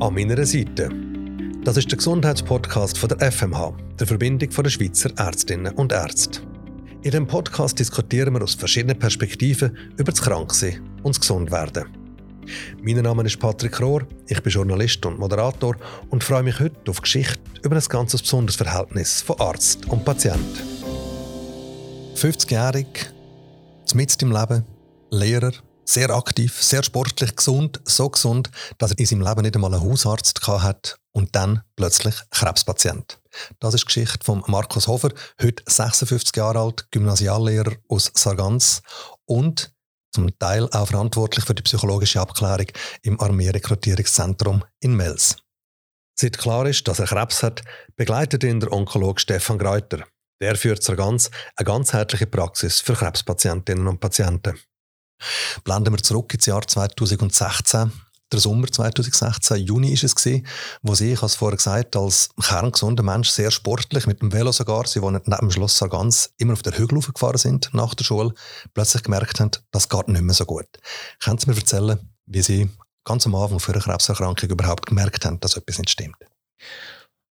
An meiner Seite. Das ist der Gesundheitspodcast von der FMH, der Verbindung der Schweizer Ärztinnen und Ärzte. In dem Podcast diskutieren wir aus verschiedenen Perspektiven über das Kranksein und das Gesundwerden. Mein Name ist Patrick Rohr, ich bin Journalist und Moderator und freue mich heute auf Geschichte über ein ganz besonderes Verhältnis von Arzt und Patient. 50-jährig, mitten im Leben, Lehrer, sehr aktiv, sehr sportlich, gesund, so gesund, dass er in seinem Leben nicht einmal einen Hausarzt hat und dann plötzlich Krebspatient. Das ist die Geschichte von Markus Hofer, heute 56 Jahre alt, Gymnasiallehrer aus Sargans und zum Teil auch verantwortlich für die psychologische Abklärung im Armeerekrutierungszentrum in Mels. Seit klar ist, dass er Krebs hat, begleitet ihn der Onkologe Stefan Greuter. Der führt Sargans eine ganzheitliche Praxis für Krebspatientinnen und Patienten. Blenden wir zurück ins Jahr 2016. Der Sommer 2016, Juni ist es gewesen, wo sie, ich habe es vorher gesagt, als kerngesunder Mensch sehr sportlich, mit dem Velo sogar, sie wohnen neben dem Schloss Sargans, immer auf der Hügel gefahren sind nach der Schule, plötzlich gemerkt haben, das geht nicht mehr so gut. Können Sie mir erzählen, wie Sie ganz am Anfang für eine Krebserkrankung überhaupt gemerkt haben, dass etwas nicht stimmt?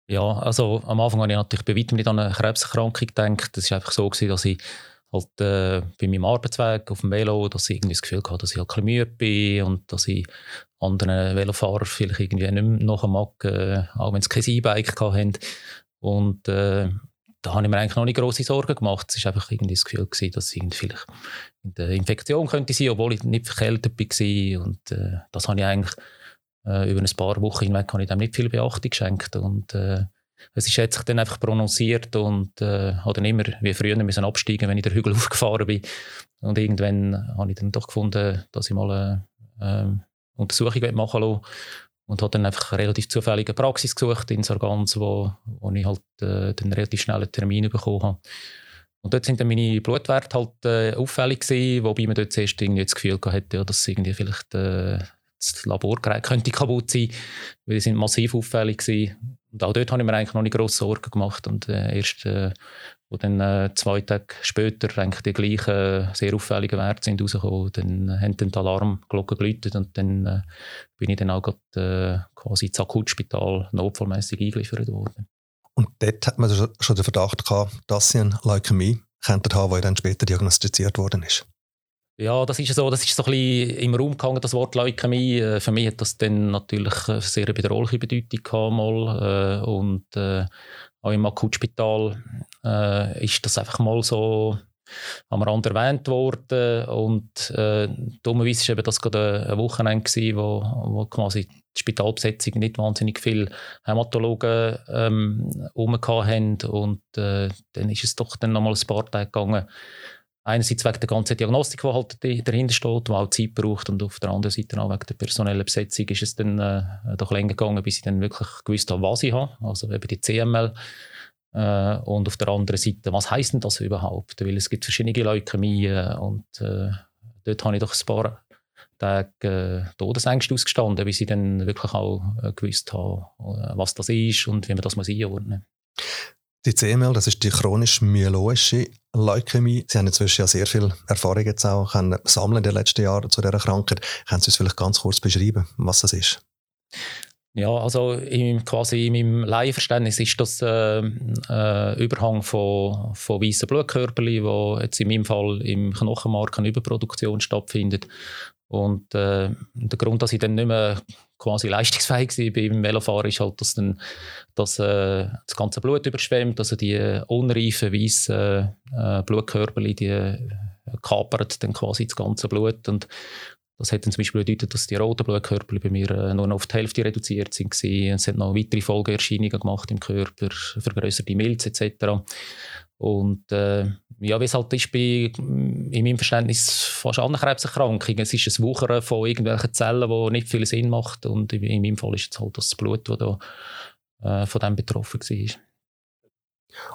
Ja, also am Anfang habe ich natürlich bei weitem nicht an eine Krebserkrankung gedacht. Das war einfach so, gewesen, dass ich halt äh, bei meinem Arbeitsweg auf dem Velo, dass ich irgendwie das Gefühl hatte, dass ich halt müde bin und dass ich anderen Velofahrern vielleicht irgendwie nicht mehr mag, äh, auch wenn sie kein E-Bike hatten. Und äh, da habe ich mir eigentlich noch nicht große Sorgen gemacht. Es war einfach irgendwie das Gefühl, gewesen, dass ich vielleicht eine Infektion könnte sein, obwohl ich nicht verkältet war. Und äh, das habe ich eigentlich äh, über ein paar Wochen hinweg habe ich dem nicht viel Beachtung geschenkt. Und äh, es ist jetzt dann einfach prononciert und äh, habe dann immer wie früher müssen absteigen, wenn ich den Hügel aufgefahren bin. Und irgendwann habe ich dann doch gefunden, dass ich mal eine äh, Untersuchung machen will. Und habe dann einfach eine relativ zufällige Praxis gesucht in Sargans, wo, wo ich halt äh, dann relativ schnell einen Termin bekommen habe. Und dort sind dann meine Blutwerte halt äh, auffällig gewesen, wobei man dort zuerst irgendwie das Gefühl hatte, ja, dass irgendwie vielleicht äh, das Laborgerät könnte kaputt sein, weil die sind massiv auffällig gewesen. Und auch dort habe ich mir eigentlich noch nicht grosse Sorgen gemacht. Und äh, erst, äh, wo dann äh, zwei Tage später eigentlich die gleichen sehr auffälligen Werte sind rausgekommen, dann haben dann die Alarmglocken geläutet und dann äh, bin ich dann auch grad, äh, quasi ins Akutspital notfallmäßig eingeliefert worden. Und dort hat man schon den Verdacht gehabt, dass sie eine Leukämie könnten haben, die dann später diagnostiziert worden ist. Ja, das ist so, das ist so ein bisschen im Raum gehangen, das Wort Leukämie. Äh, für mich hat das dann natürlich eine sehr bedrohliche Bedeutung gehabt, mal. Äh, und äh, auch im Akutspital äh, ist das einfach mal so am Rand erwähnt worden und äh, dummerweise war eben das gerade ein Wochenende gewesen, wo, wo quasi die Spitalbesetzung nicht wahnsinnig viele Hämatologen ähm, haben und äh, dann ist es doch dann nochmal ein paar Tage gegangen, einerseits wegen der ganzen Diagnostik, die halt dahinter steht, die auch Zeit braucht und auf der anderen Seite auch wegen der personellen Besetzung ist es dann äh, doch länger gegangen, bis ich dann wirklich gewusst habe, was ich habe, also eben die CML äh, und auf der anderen Seite, was heisst denn das überhaupt, weil es gibt verschiedene Leukämien und äh, dort habe ich doch ein paar Tage äh, Todesängste ausgestanden, bis ich dann wirklich auch äh, gewusst habe, äh, was das ist und wie man das einordnen muss. Die CML, das ist die chronisch myeloische Leukämie. Sie haben inzwischen ja sehr viel Erfahrung jetzt auch können sammeln in den letzten Jahren zu dieser Krankheit. Können Sie uns vielleicht ganz kurz beschreiben, was das ist? Ja, also im, quasi in meinem Laienverständnis ist das äh, äh, Überhang von, von weißen Blutkörperchen, wo jetzt in meinem Fall im Knochenmark eine Überproduktion stattfindet. Und äh, der Grund, dass ich dann nicht mehr quasi leistungsfähig war beim Velofahren, ist halt, dass dann dass, äh, das ganze Blut überschwemmt, also die unreifen weißen äh, Blutkörperchen, die äh, kapern dann quasi das ganze Blut und das hat dann zum Beispiel bedeutet, dass die roten Blutkörper bei mir äh, nur noch auf die Hälfte reduziert sind. Es hat noch weitere Folgeerscheinungen gemacht im Körper, vergrößerte Milz etc. Und äh, ja, wie es halt ist bei, in meinem Verständnis fast allen Krebserkrankungen, es ist ein Wuchern von irgendwelchen Zellen, die nicht viel Sinn macht. Und in meinem Fall ist es halt das Blut, das da äh, von dem betroffen war.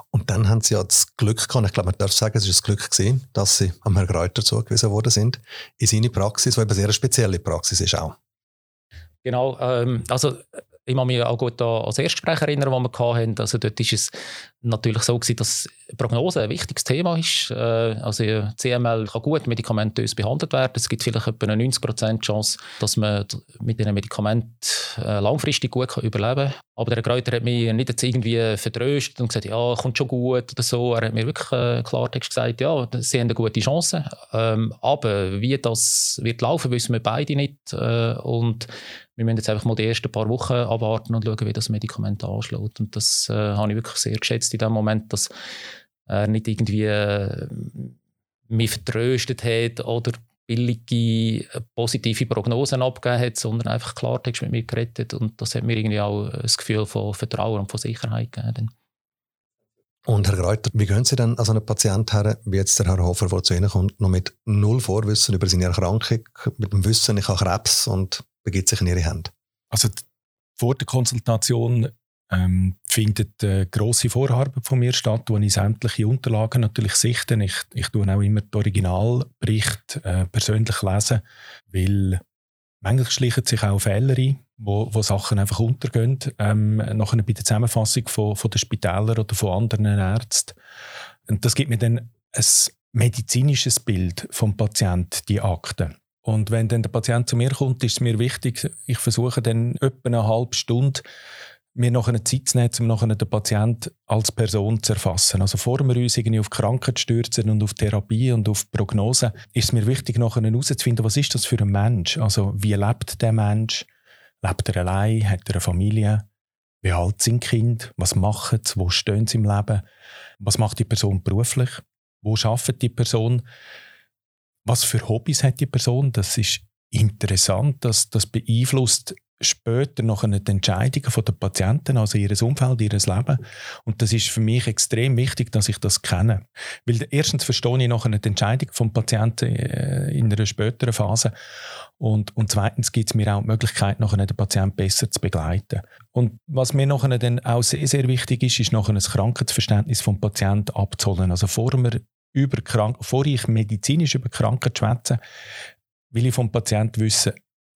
Und dann haben Sie ja das Glück gehabt, ich glaube, man darf sagen, es ist das Glück gewesen, dass Sie am Herrn Greuter zugewiesen worden sind, in seine Praxis, die eben sehr eine spezielle Praxis ist auch. Genau, ähm, also ich kann mich auch gut an das Erstgespräch erinnern, das wir hatten. Also dort war es natürlich so, gewesen, dass Prognose ein wichtiges Thema ist. Äh, also CML kann gut medikamentös behandelt werden. Es gibt vielleicht etwa eine 90% Chance, dass man mit diesen Medikamenten äh, langfristig gut überleben kann. Aber der Kräuter hat mich nicht jetzt irgendwie verdröstet und gesagt, ja, kommt schon gut oder so. Er hat mir wirklich äh, Klartext gesagt, ja, sie haben eine gute Chance. Ähm, aber wie das wird laufen, wissen wir beide nicht. Und wir müssen jetzt einfach mal die ersten paar Wochen abwarten und schauen, wie das Medikament anschlägt. Und das habe ich wirklich sehr geschätzt in dem Moment, dass er nicht irgendwie äh, mich vertröstet hat oder billige, äh, positive Prognosen abgegeben hat, sondern einfach Klartext mit mir geredet und das hat mir irgendwie auch ein Gefühl von Vertrauen und von Sicherheit gegeben. Und Herr Greuter, wie gehen Sie denn an so einen Patienten her, wie jetzt der Herr Hofer, der zu Ihnen kommt, noch mit null Vorwissen über seine Erkrankung, mit dem Wissen, ich habe Krebs und begibt sich in Ihre Hände? Also vor der Konsultation ähm, findet eine grosse Vorarbeit von mir statt, wo ich sämtliche Unterlagen natürlich sichte. Ich, ich tue auch immer den Originalbericht äh, persönlich lesen, weil manchmal schleichen sich auch Fehler ein, wo, wo Sachen einfach untergehen. Ähm, nachher bei der Zusammenfassung von, von den Spitälern oder von anderen Ärzten. Und das gibt mir dann ein medizinisches Bild vom Patienten, die Akte. Und wenn dann der Patient zu mir kommt, ist es mir wichtig, ich versuche dann etwa eine halbe Stunde mir noch eine Zeit zu nehmen, um nachher den Patienten als Person zu erfassen. Also vor wir uns irgendwie auf Krankheit stürzen und auf Therapie und auf Prognose, ist es mir wichtig, nachher herauszufinden, was ist das für ein Mensch? Also wie lebt der Mensch? Lebt er allein? Hat er eine Familie? Wie alt sind Kind? Was machen sie? Wo stehen sie im Leben? Was macht die Person beruflich? Wo arbeitet die Person? Was für Hobbys hat die Person? Das ist interessant. Das, das beeinflusst später noch eine Entscheidung von der Patienten, also ihres Umfeld, ihres Leben. Und das ist für mich extrem wichtig, dass ich das kenne. Weil erstens verstehe ich noch eine Entscheidung vom Patienten äh, in einer späteren Phase. Und, und zweitens gibt es mir auch die Möglichkeit, noch den Patienten besser zu begleiten. Und was mir noch dann auch sehr, sehr wichtig ist, ist noch ein Krankheitsverständnis vom Patienten abzuholen. Also vor wir über Krank bevor ich medizinisch über Krankheit schwätze, will ich vom Patienten wissen,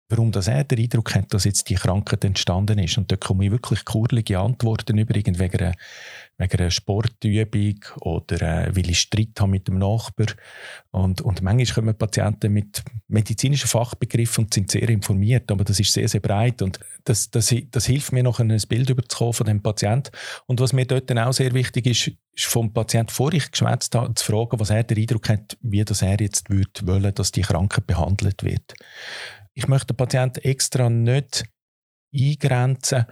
warum das er den Eindruck hat, dass jetzt die Krankheit entstanden ist. Und da komme ich wirklich kurlige Antworten über, wegen einer, wegen einer Sportübung oder äh, weil ich Streit habe mit dem Nachbar. Und, und manchmal kommen Patienten mit medizinischen Fachbegriffen und sind sehr informiert, aber das ist sehr, sehr breit und das, das, das hilft mir noch, ein Bild überzukommen von dem Patienten. Und was mir dort dann auch sehr wichtig ist, ist vom Patienten, vor ich geschwätzt habe, zu fragen, was er den Eindruck hat, wie das er jetzt würde wollen, dass die Krankheit behandelt wird ich möchte den Patienten extra nicht eingrenzen,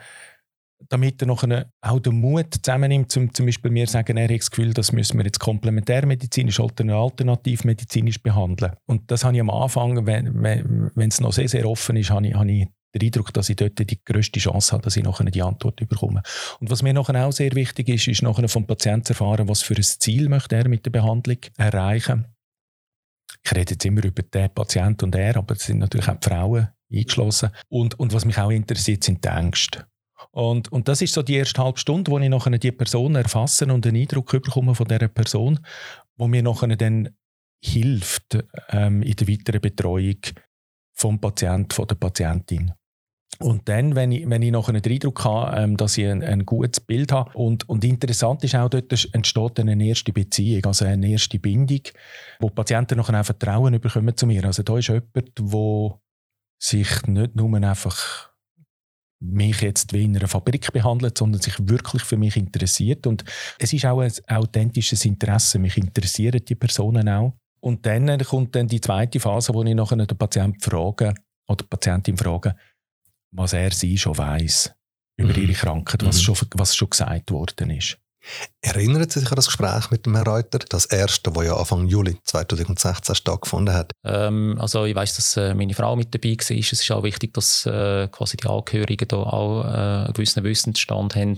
damit er noch auch den Mut zusammennimmt, zum, zum Beispiel mir sagen, er hat das Gefühl, das müssen wir jetzt komplementärmedizinisch oder alternativmedizinisch behandeln. Und das habe ich am Anfang, wenn, wenn, es noch sehr, sehr offen ist, habe ich, habe ich den Eindruck, dass ich dort die grösste Chance habe, dass ich nachher die Antwort bekomme. Und was mir nachher auch sehr wichtig ist, ist nachher vom Patienten zu erfahren, was für ein Ziel möchte er mit der Behandlung erreichen möchte ich rede jetzt immer über den Patienten und er, aber es sind natürlich auch die Frauen eingeschlossen. Und, und was mich auch interessiert, sind die Ängste. Und, und das ist so die erste halbe Stunde, wo ich nachher die Person erfasse und einen Eindruck bekomme von dieser Person, wo mir nachher dann hilft ähm, in der weiteren Betreuung vom Patienten, von der Patientin. Und dann, wenn ich, wenn ich noch einen Eindruck habe, ähm, dass ich ein, ein, gutes Bild habe. Und, und interessant ist auch, dort entsteht eine erste Beziehung, also eine erste Bindung, wo die Patienten noch ein Vertrauen bekommen zu mir. Also da ist jemand, der sich nicht nur einfach mich jetzt wie in einer Fabrik behandelt, sondern sich wirklich für mich interessiert. Und es ist auch ein authentisches Interesse. Mich interessieren die Personen auch. Und dann kommt dann die zweite Phase, wo ich nachher den Patienten frage, oder die Patientin frage, was er sie schon weiß über mhm. ihre Krankheit, was, mhm. schon, was schon gesagt worden ist. Erinnert Sie sich an das Gespräch mit dem Herrn Reuter, das erste, das ja Anfang Juli 2016 stattgefunden hat? Ähm, also ich weiß, dass äh, meine Frau mit dabei war. Es ist auch wichtig, dass äh, quasi die Angehörigen da auch äh, einen gewissen Wissensstand haben.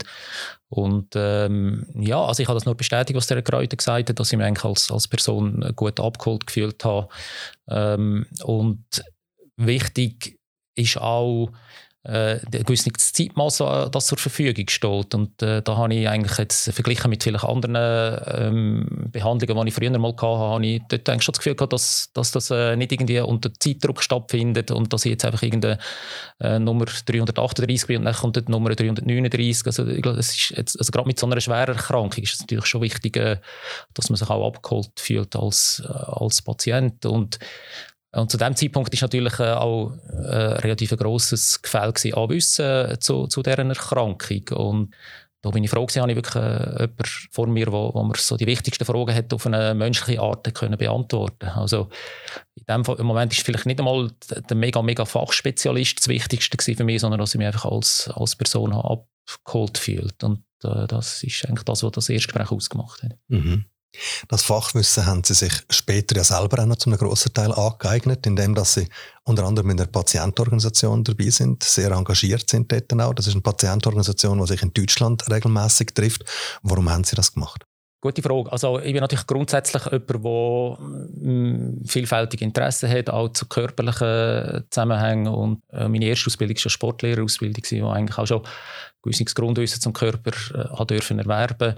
Und ähm, ja, also ich habe das nur bestätigt, was der Herr Reuter gesagt hat, dass ich mich eigentlich als, als Person gut abgeholt gefühlt habe. Ähm, und wichtig ist auch, äh, ein gewisses Zeitmaß, äh, das zur Verfügung steht. Und äh, da habe ich eigentlich jetzt verglichen mit vielleicht anderen ähm, Behandlungen, die ich früher mal hatte, habe ich dort eigentlich schon das Gefühl gehabt, dass, dass das äh, nicht irgendwie unter Zeitdruck stattfindet und dass ich jetzt einfach irgendeine äh, Nummer 338 bin und dann kommt die Nummer 339. Also, das ist jetzt, also gerade mit so einer schweren Erkrankung ist es natürlich schon wichtig, äh, dass man sich auch abgeholt fühlt als, äh, als Patient. Und Und zu dem Zeitpunkt ist natürlich äh, auch ein äh, relativ grosses Gefälle an Wissen zu, zu dieser Erkrankung. Und da bin ich froh gewesen, habe ich wirklich äh, jemanden vor mir, wo, wo mir so die wichtigsten Fragen hat auf eine menschliche Art können beantworten Also in dem Moment ist vielleicht nicht einmal der mega, mega Fachspezialist das Wichtigste für mich, sondern dass ich mich einfach als, als Person abgeholt fühlt. Und äh, das ist eigentlich das, was das erste Gespräch ausgemacht hat. Mhm. Das Fachwissen haben Sie sich später ja selber auch noch zu einem grossen Teil angeeignet, indem dass Sie unter anderem in der Patientenorganisation dabei sind, sehr engagiert sind dort auch. Das ist eine Patientenorganisation, die sich in Deutschland regelmäßig trifft. Warum haben Sie das gemacht? Gute Frage. Also ich bin natürlich grundsätzlich jemand, der mm, vielfältige Interessen hat, auch zu körperlichen Zusammenhängen. Und äh, meine erste Ausbildung war eine Sportlehrerausbildung, die eigentlich auch schon gewisses Grundwissen zum Körper äh, dürfen erwerben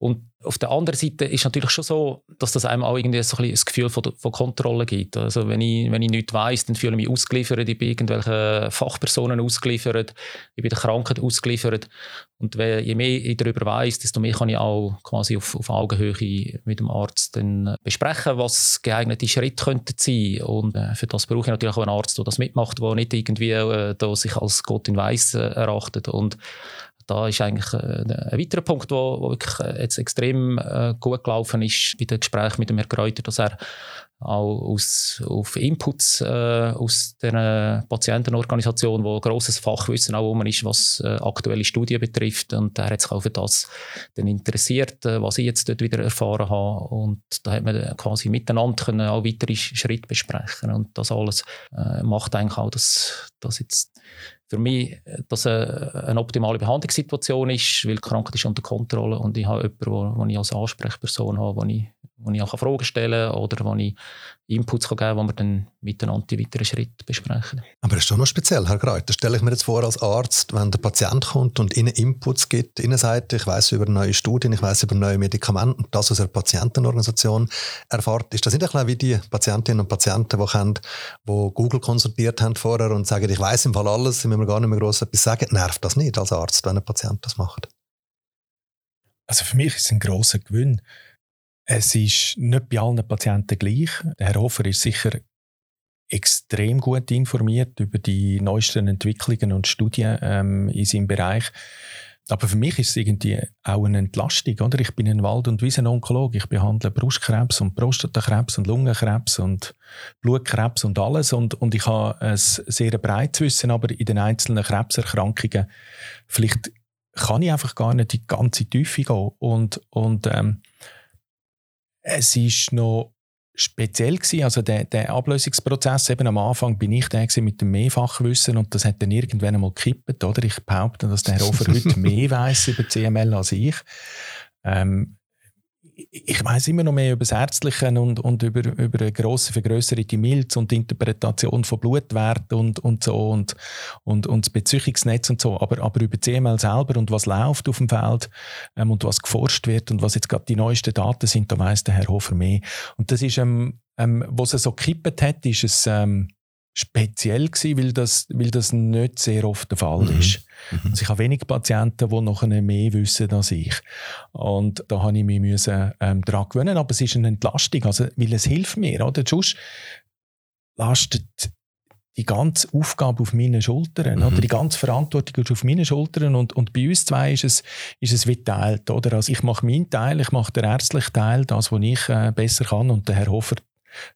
und auf der anderen Seite ist natürlich schon so, dass das einem auch irgendwie so ein, ein Gefühl von, von, Kontrolle gibt. Also wenn ich, wenn ich nichts weiss, dann fühle ich mich ausgeliefert, ich bin irgendwelchen Fachpersonen ausgeliefert, ich bin der Krankheit ausgeliefert. Und je mehr ich darüber weiss, desto mehr kann ich auch quasi auf, auf Augenhöhe mit dem Arzt dann besprechen, was geeignete Schritte könnten sein. Und äh, für das brauche ich natürlich auch einen Arzt, der das mitmacht, der nicht irgendwie äh, da sich als Gott in Weiß äh, erachtet. Und da ist eigentlich äh, ein weiterer Punkt, der wirklich äh, jetzt extrem äh, gut gelaufen ist bei den Gesprächen mit dem Herrn Kräuter, dass er auch aus, auf Inputs äh, aus der Patientenorganisation, wo grosses Fachwissen auch um ist, was äh, aktuelle Studien betrifft. Und er hat sich auch für das dann interessiert, äh, was ich jetzt dort wieder erfahren habe. Und da hat man quasi miteinander können auch weitere Schritte besprechen. Und das alles macht eigentlich auch, dass, dass jetzt für mich dass eine, eine optimale Behandlungssituation ist, weil die Krankheit ist unter Kontrolle und ich habe jemanden, den ich als Ansprechperson habe, wo ich wo ich auch Fragen stellen kann oder wo ich Inputs geben kann, wo wir dann miteinander die weiteren Schritte besprechen. Aber das ist schon noch speziell, Herr Greit. Das stelle ich mir jetzt vor als Arzt, wenn der Patient kommt und Ihnen Inputs gibt, Ihnen sagt, ich weiß über neue Studien, ich weiß über neue Medikamente und das aus einer Patientenorganisation erfahrt. Ist das nicht ein bisschen wie die Patientinnen und Patienten, die, kennen, die Google konsultiert haben vorher und sagen, ich weiß im Fall alles, sie müssen mir gar nicht mehr gross etwas sagen. Nervt das nicht als Arzt, wenn ein Patient das macht? Also für mich ist es ein grosser Gewinn es ist nicht bei allen Patienten gleich. Herr Hofer ist sicher extrem gut informiert über die neuesten Entwicklungen und Studien ähm, in seinem Bereich. Aber für mich ist es irgendwie auch eine Entlastung. Oder? Ich bin ein Wald- und Wiesenonkologe. Ich behandle Brustkrebs und Prostatakrebs und Lungenkrebs und Blutkrebs und alles. Und, und ich habe ein sehr breites Wissen, aber in den einzelnen Krebserkrankungen vielleicht kann ich einfach gar nicht die ganze Tiefe gehen. Und, und ähm, es ist noch speziell gewesen. Also der, der Ablösungsprozess, eben am Anfang bin ich der mit dem Mehrfachwissen und das hat dann irgendwann einmal gekippt, oder? Ich behaupte, dass der Herr Hofer heute mehr weiß über CML als ich. Ähm, ich weiß immer noch mehr über das Ärztliche und, und über, über eine grosse vergrößerte Milz und die Interpretation von Blutwerten und, und so und, und, und das Beziehungsnetz und so. Aber, aber über CML selber und was läuft auf dem Feld ähm, und was geforscht wird und was jetzt gerade die neuesten Daten sind, da weiss der Herr Hofer mehr. Und das ist, ähm, ähm, was er so gekippt hat, ist es, ähm, speziell gewesen, weil das, weil das nicht sehr oft der Fall mhm. ist. Mhm. Also ich habe wenig Patienten, die noch mehr wissen als ich. Und da habe ich mich müssen, ähm, daran gewöhnen, aber es ist eine Entlastung, also, weil es hilft mir. Oder? Sonst lastet die ganze Aufgabe auf meinen Schultern, mhm. oder die ganze Verantwortung ist auf meinen Schultern und, und bei uns zwei ist es, ist es wie geteilt, oder? Also ich mache meinen Teil, ich mache den ärztlichen Teil, das, was ich äh, besser kann und der Herr Hofer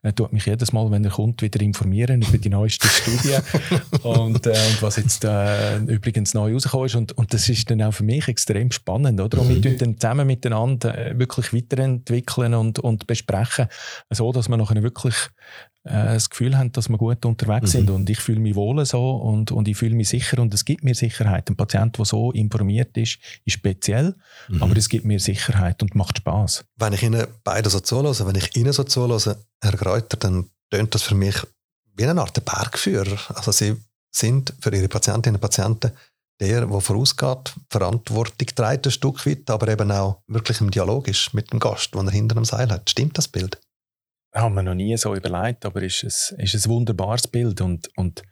er tut mich jedes Mal, wenn er kommt, wieder informieren über die neuesten Studien und, äh, und, was jetzt äh, übrigens neu rausgekommen ist. Und, und das ist dann auch für mich extrem spannend. Oder? Und wir mhm. dann zusammen miteinander äh, wirklich weiterentwickeln und, und besprechen, so dass wir nachher wirklich äh, das Gefühl haben, dass wir gut unterwegs mhm. sind. Und ich fühle mich wohl so und, und ich fühle mich sicher und es gibt mir Sicherheit. Ein Patient, der so informiert ist, ist speziell, mhm. aber es gibt mir Sicherheit und macht Spaß. Wenn ich Ihnen beide so zuhöre, wenn ich Ihnen so zuhöre, Herr Kräuter, dann tönt das für mich wie eine Art Bergführer. Also Sie sind für Ihre Patientinnen und Patienten der, der vorausgeht, Verantwortung trägt ein Stück weit, aber eben auch wirklich im Dialog ist mit dem Gast, den er hinter dem Seil hat. Stimmt das Bild? Haben wir noch nie so überlegt, aber es ist ein, ist ein wunderbares Bild und, und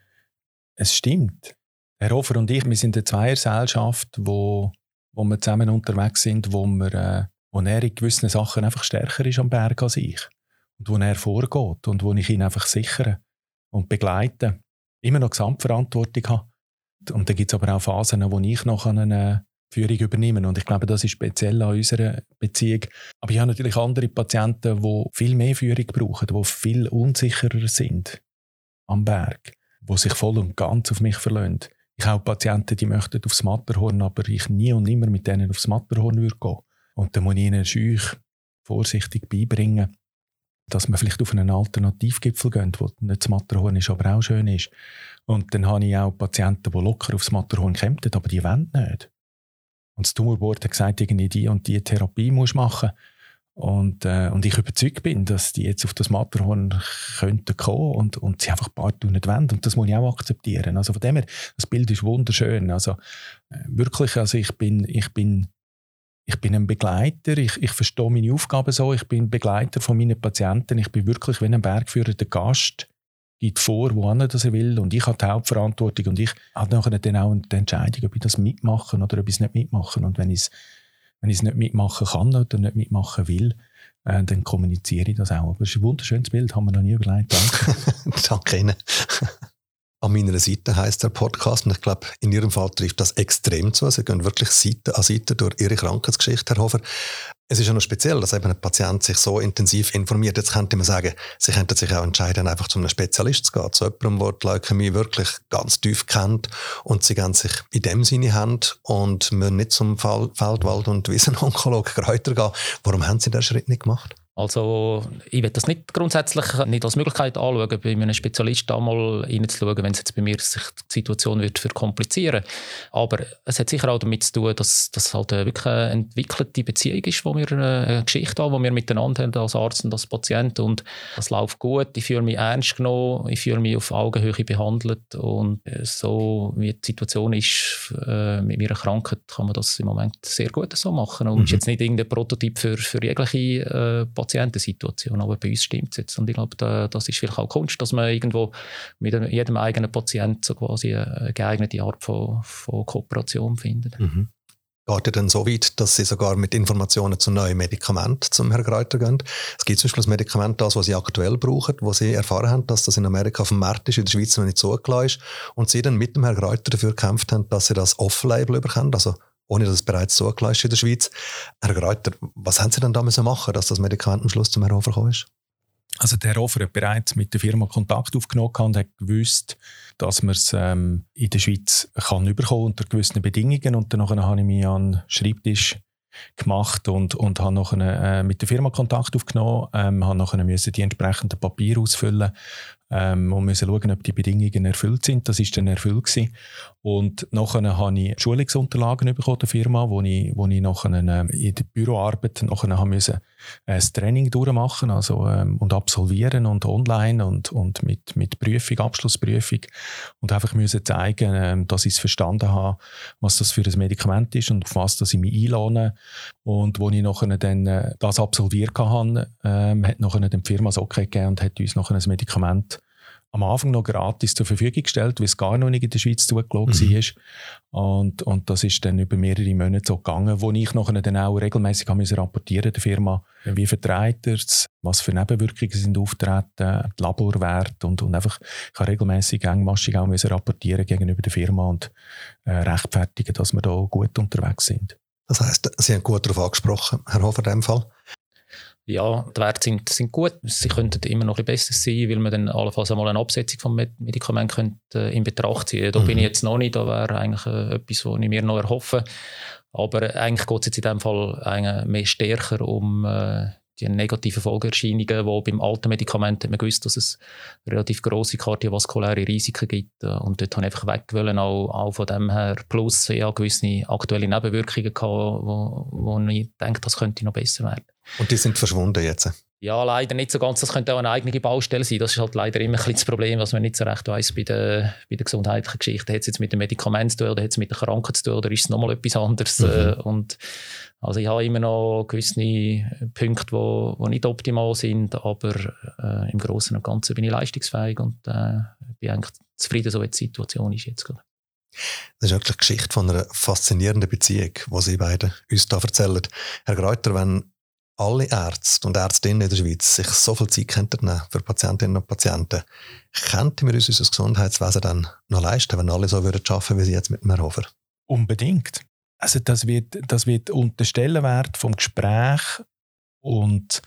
es stimmt. Herr Hofer und ich, wir sind eine Zweiergesellschaft, wo, wo wir zusammen unterwegs sind, wo, wir, äh, wo er in gewissen Sachen einfach stärker ist am Berg als ich. und wo er vorgeht und wo ich ihn einfach sichere und begleite. Immer noch Gesamtverantwortung habe. Und dann gibt es aber auch Phasen, wo ich noch eine Führung übernehme. Und ich glaube, das ist speziell an unserer Beziehung. Aber ich habe natürlich andere Patienten, die viel mehr Führung brauchen, die viel unsicherer sind am Berg, die sich voll und ganz auf mich verlassen. Ich habe Patienten, die möchten aufs Matterhorn, aber ich nie und nimmer mit denen aufs Matterhorn würde gehen. Und dann muss ich ihnen schüch vorsichtig beibringen, dass man vielleicht auf einen Alternativgipfel geht, wo nicht das Matterhorn ist, aber auch schön ist. Und dann habe ich auch Patienten, die locker aufs Matterhorn kämpfen, aber die wollen nicht. Und das Tumorboard hat gesagt, irgendwie die und die Therapie muss machen. Und, äh, und ich überzeugt bin, dass die jetzt auf das Matterhorn könnten kommen und, und sie einfach Stunden nicht wollen. Und das muss ich auch akzeptieren. Also von dem her, das Bild ist wunderschön. Also äh, wirklich, also ich bin, ich bin ich bin ein Begleiter, ich, ich verstehe meine Aufgaben so, ich bin Begleiter von meinen Patienten, ich bin wirklich wie ein Bergführer, der Gast gibt vor, wo das er will und ich habe die Hauptverantwortung und ich habe nachher dann auch die Entscheidung, ob ich das mitmache oder ob ich es nicht mitmache und wenn ich es, wenn nicht mitmachen kann oder nicht mitmachen will, äh, dann kommuniziere ich das auch. Aber es ist ein wunderschönes Bild, haben wir noch nie überlegt. Danke. Danke Ihnen. An meiner Seite heißt der Podcast und ich glaube, in Ihrem Fall trifft das extrem zu. Sie gehen wirklich Seite an Seite durch Ihre Krankheitsgeschichte, Herr Hofer. Es ist ja noch speziell, dass eben ein Patient sich so intensiv informiert. Jetzt könnte man sagen, Sie könnten sich auch entscheiden, einfach zu einem Spezialist zu gehen, zu jemandem, der die Leukämie wirklich ganz tief kennt und Sie gehen sich in dem Sinne haben und müssen nicht zum Feldwald- und Wiesenonkologen Kräuter gehen. Warum haben Sie diesen Schritt nicht gemacht? Also ich will das nicht grundsätzlich nicht als Möglichkeit anschauen, bei einem Spezialisten einmal reinzuschauen, wenn es jetzt bei mir sich die Situation wird verkomplizieren. Aber es hat sicher auch damit zu tun, dass das halt wirklich eine entwickelte Beziehung ist, wo wir äh, eine Geschichte haben, die wir miteinander haben als Arzt und als Patient und das läuft gut. Ich fühle mich ernst genommen, ich fühle mich auf Augenhöhe behandelt und so wie die Situation ist äh, mit meiner Krankheit, kann man das im Moment sehr gut so machen und mhm. ist jetzt nicht irgendein Prototyp für, für jegliche äh, Patientensituation. Aber bei uns stimmt es jetzt. Und ich glaube, da, das ist vielleicht auch Kunst, dass man irgendwo mit jedem eigenen Patienten so quasi eine geeignete Art von, von Kooperation findet. Mhm. Geht ihr dann so weit, dass Sie sogar mit Informationen zu neuen Medikamenten zum Herrn Greuter gehen? Es gibt zum Beispiel das Medikament, das, was Sie aktuell brauchen, wo Sie erfahren haben, dass das in Amerika auf dem Markt ist, in der Schweiz noch nicht zugelassen ist, und Sie dann mit dem Herrn Greuter dafür gekämpft haben, dass Sie das Off-Label bekommen, also ohne dass es bereits zugelassen ist in der Schweiz. Herr Greuter, was haben Sie denn da müssen machen, dass das Medikament am Schluss zum Herrn Hofer ist? Also der Hofer hat bereits mit der Firma Kontakt aufgenommen und hat gewusst, dass man es ähm, in der Schweiz kann überkommen unter gewissen Bedingungen. Und dann habe ich mich an den Schreibtisch gemacht und, und habe nachher, äh, mit der Firma Kontakt aufgenommen, ähm, müssen die entsprechenden Papiere ausfüllen ähm, und schauen, ob die Bedingungen erfüllt sind. Das ist dann erfüllt gewesen. Und nachher habe ich Schulungsunterlagen bekommen der Firma, wo ich, wo ich nachher ähm, in der Büroarbeit nachher haben müssen äh, das Training durchmachen also, ähm, und absolvieren und online und, und mit, mit Prüfung, Abschlussprüfung und einfach müssen zeigen, ähm, dass ich es verstanden habe, was das für ein Medikament ist und auf was das ich mich einlade. Und wo ich nachher dann äh, das absolviert habe, ähm, hat nachher die Firma das okay gegeben und hat uns nachher ein Medikament am Anfang noch gratis zur Verfügung gestellt, weil es gar noch nicht in der Schweiz zugelassen mhm. war. Und, und das ist dann über mehrere Monate so gegangen, wo ich nachher dann auch regelmäßig rapportieren der Firma, wie vertreibt er es, was für Nebenwirkungen sind auftreten, die Laborwerte und, und einfach, ich habe regelmäßig engmaschig auch müssen rapportieren gegenüber der Firma und äh, rechtfertigen, dass wir da gut unterwegs sind. Das heisst, Sie haben gut darauf angesprochen, Herr Hofer, in dem Fall ja, die Werte sind, sind gut. Sie könnten immer noch ein bisschen besser sein, weil man dann allenfalls einmal eine Absetzung vom Medikament könnte, äh, in Betracht ziehen. Da mhm. bin ich jetzt noch nicht. Da wäre eigentlich äh, etwas, was ich mir noch erhoffe. Aber eigentlich geht es jetzt in dem Fall mehr stärker um äh, die negativen Folgeerscheinungen, die beim alten Medikament hat man gewusst, dass es relativ große kardiovaskuläre Risiken gibt. Und dort habe ich einfach weg wollen, auch, auch von dem her. Plus ja gewisse aktuelle Nebenwirkungen gehabt, wo, wo ich denke, das könnte noch besser werden. Und die sind verschwunden jetzt? Ja, leider nicht so ganz. Das könnte auch eine eigene Baustelle sein. Das ist halt leider immer ein bisschen das Problem, was man nicht so recht weiß bei der, bei der gesundheitlichen Geschichte. Hat es jetzt mit dem Medikament zu tun oder hat es mit der Krankheit zu tun oder ist es nochmal etwas anderes? Mhm. Äh, und also ich habe immer noch gewisse Punkte, die wo, wo nicht optimal sind, aber äh, im Großen und Ganzen bin ich leistungsfähig und äh, bin eigentlich zufrieden, so wie die Situation ist jetzt gerade. Das ist wirklich die Geschichte von einer faszinierenden Beziehung, die Sie beide uns da erzählen. Herr Greuter, wenn alle Ärzte und Ärztinnen in der Schweiz sich so viel Zeit nehmen für Patientinnen und Patienten, könnten wir uns unser Gesundheitswesen dann noch leisten, wenn alle so würden arbeiten, wie sie jetzt mit Merhofer? Unbedingt. Also das wird, das wird unter Stellenwert vom Gespräch und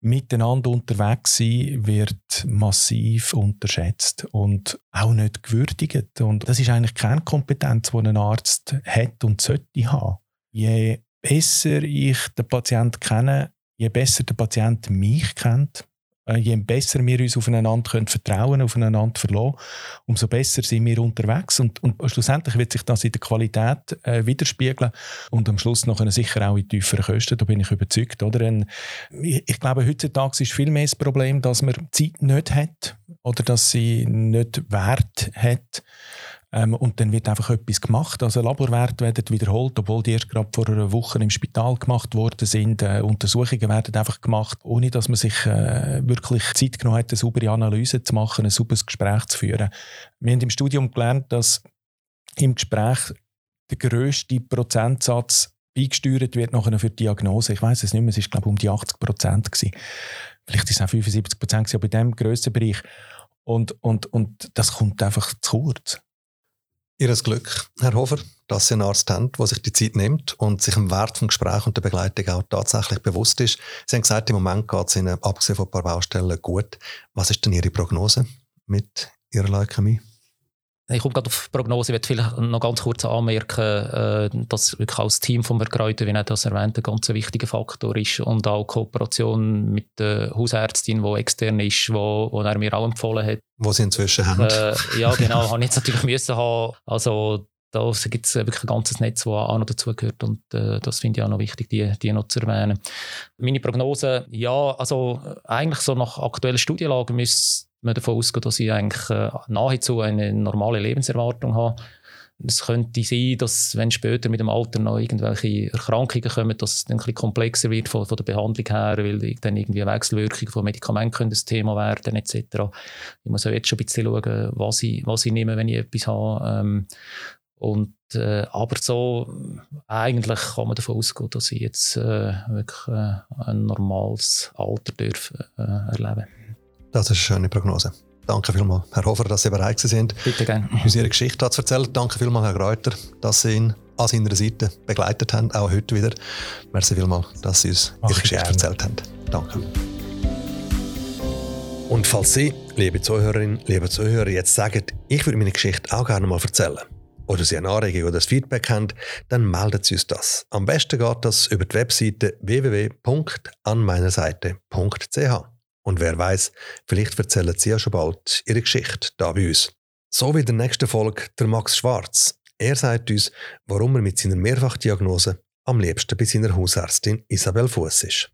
miteinander unterwegs sein wird massiv unterschätzt und auch nicht gewürdigt. Und das ist eigentlich keine Kompetenz, die ein Arzt hat und sollte haben. Je besser ich den Patienten kenne, je besser der Patient mich kennt, äh, je besser wir uns aufeinander können vertrauen aufeinander verlassen, umso besser sind wir unterwegs. Und, und schlussendlich wird sich das in der Qualität äh, widerspiegeln und am Schluss noch sicher auch in tieferen Kosten, da bin ich überzeugt. Oder? Ein, ich, ich glaube, heutzutage ist viel mehr das Problem, dass man Zeit nicht hat oder dass sie nicht Wert hat. Ähm, und dann wird einfach etwas gemacht. Also Laborwerte werden wiederholt, obwohl die erst gerade vor einer Woche im Spital gemacht worden sind. Äh, Untersuchungen werden einfach gemacht, ohne dass man sich äh, wirklich Zeit genommen hat, eine saubere Analyse zu machen, ein sauberes Gespräch zu führen. Wir haben im Studium gelernt, dass im Gespräch der grösste Prozentsatz beigesteuert wird nachher für die Diagnose. Ich weiß es nicht mehr, es war glaube ich um die 80 Prozent Vielleicht ist es auch 75 Prozent, aber in diesem grössten Bereich. Und, und, und das kommt einfach zu kurz. Ihres Glück, Herr Hofer, dass Sie einen Arzt haben, der sich die Zeit nimmt und sich im Wert vom Gespräch und der Begleitung auch tatsächlich bewusst ist. Sie haben gesagt, im Moment geht es Ihnen, abgesehen von ein paar Baustellen, gut. Was ist denn Ihre Prognose mit Ihrer Leukämie? Ich komme gerade auf die Prognose, ich werde vielleicht noch ganz kurz anmerken, äh, dass wirklich auch das Team von Herrn Kräuter, wie er das erwähnt, ein ganz wichtiger Faktor ist und auch Kooperation mit der Hausärztin, die extern ist, wo, wo er mir auch empfohlen hat. Wo sie inzwischen haben. Äh, ja, genau, habe ich jetzt natürlich müssen haben. Also da gibt es wirklich ein ganzes Netz, das auch noch dazugehört und äh, das finde ich auch noch wichtig, die, die noch zu erwähnen. Meine Prognose, ja, also eigentlich so nach aktuellen Studienlagen müsste man davon ausgehen, dass ich eigentlich äh, nahezu eine normale Lebenserwartung habe. Es könnte sein, dass wenn später mit dem Alter noch irgendwelche Erkrankungen kommen, dass es dann ein bisschen komplexer wird von, von der Behandlung her, weil dann irgendwie eine Wechselwirkung von Medikamenten ein Thema werden etc. Ich muss auch jetzt schon ein bisschen schauen, was ich, was ich nehme, wenn ich etwas habe. Ähm, und, äh, aber so, eigentlich kann man davon ausgehen, dass ich jetzt äh, wirklich äh, ein normales Alter darf, äh, erleben Das ist eine schöne Prognose. Danke vielmals, Herr Hofer, dass Sie bereit sind, Bitte gerne. uns Ihre Geschichte zu erzählen. Danke vielmals, Herr Greuter, dass Sie ihn an seiner Seite begleitet haben, auch heute wieder. Merci vielmals, dass Sie uns Mach Ihre Geschichte gerne. erzählt haben. Danke. Und falls Sie, liebe Zuhörerinnen, liebe Zuhörer, jetzt sagen, ich würde meine Geschichte auch gerne mal erzählen, oder Sie eine Anregung oder ein Feedback haben, dann melden Sie uns das. Am besten geht das über die Webseite www.anmeinerseite.ch. Und wer weiß, vielleicht erzählen Sie ja schon bald Ihre Geschichte da bei uns. So wie in der nächsten Folge der Max Schwarz. Er sagt uns, warum er mit seiner Mehrfachdiagnose am liebsten bei seiner Hausärztin Isabel Fuß ist.